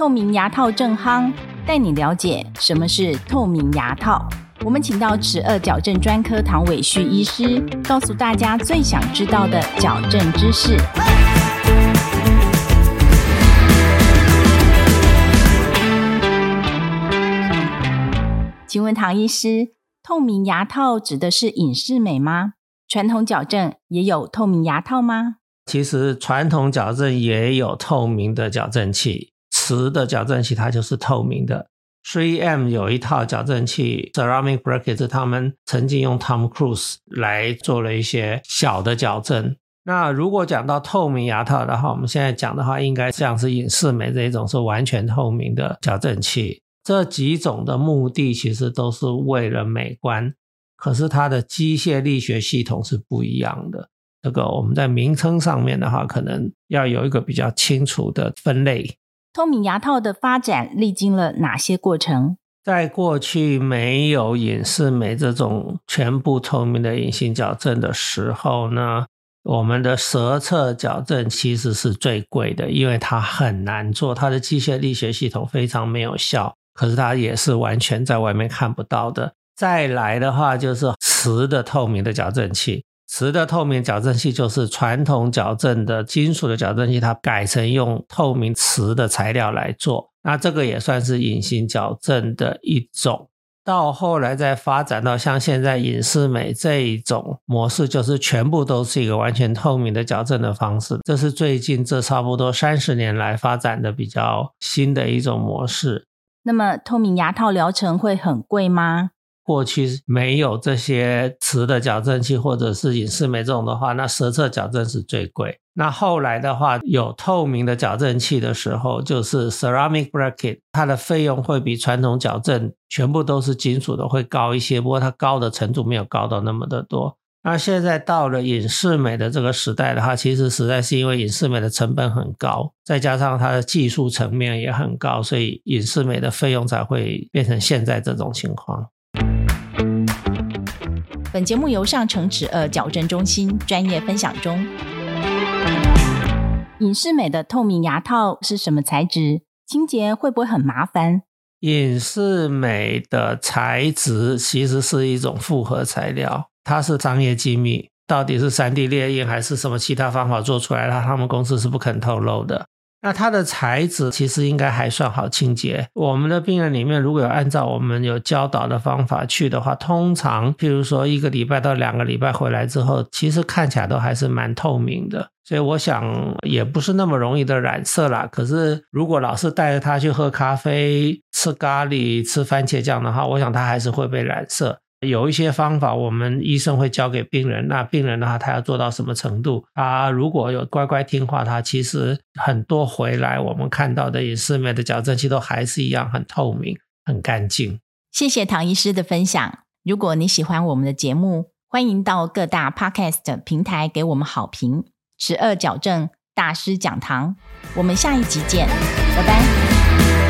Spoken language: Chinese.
透明牙套正夯，带你了解什么是透明牙套。我们请到齿颚矫正专科唐伟旭医师，告诉大家最想知道的矫正知识。请问唐医师，透明牙套指的是隐适美吗？传统矫正也有透明牙套吗？其实传统矫正也有透明的矫正器。瓷的矫正器它就是透明的。3M 有一套矫正器，Ceramic Brackets，他们曾经用 Tom Cruise 来做了一些小的矫正。那如果讲到透明牙套的话，我们现在讲的话，应该像是隐适美这一种是完全透明的矫正器。这几种的目的其实都是为了美观，可是它的机械力学系统是不一样的。这个我们在名称上面的话，可能要有一个比较清楚的分类。透明牙套的发展历经了哪些过程？在过去没有隐适美这种全部透明的隐形矫正的时候呢，我们的舌侧矫正其实是最贵的，因为它很难做，它的机械力学系统非常没有效，可是它也是完全在外面看不到的。再来的话就是瓷的透明的矫正器。瓷的透明矫正器就是传统矫正的金属的矫正器，它改成用透明瓷的材料来做，那这个也算是隐形矫正的一种。到后来再发展到像现在隐适美这一种模式，就是全部都是一个完全透明的矫正的方式。这是最近这差不多三十年来发展的比较新的一种模式。那么透明牙套疗程会很贵吗？过去没有这些瓷的矫正器，或者是隐适美这种的话，那舌侧矫正是最贵。那后来的话，有透明的矫正器的时候，就是 ceramic bracket，它的费用会比传统矫正全部都是金属的会高一些，不过它高的程度没有高到那么的多。那现在到了隐适美的这个时代的话，其实实在是因为隐适美的成本很高，再加上它的技术层面也很高，所以隐适美的费用才会变成现在这种情况。本节目由上城齿颚矫正中心专业分享中。隐适美的透明牙套是什么材质？清洁会不会很麻烦？隐适美的材质其实是一种复合材料，它是商业机密，到底是三 D 列印还是什么其他方法做出来的，他们公司是不肯透露的。那它的材质其实应该还算好清洁。我们的病人里面，如果有按照我们有教导的方法去的话，通常譬如说一个礼拜到两个礼拜回来之后，其实看起来都还是蛮透明的。所以我想也不是那么容易的染色啦。可是如果老是带着他去喝咖啡、吃咖喱、吃番茄酱的话，我想他还是会被染色。有一些方法，我们医生会教给病人。那病人的话，他要做到什么程度？他如果有乖乖听话，他其实很多回来我们看到的隐适美的矫正器都还是一样很透明、很干净。谢谢唐医师的分享。如果你喜欢我们的节目，欢迎到各大 Podcast 平台给我们好评。十二矫正大师讲堂，我们下一集见，拜拜。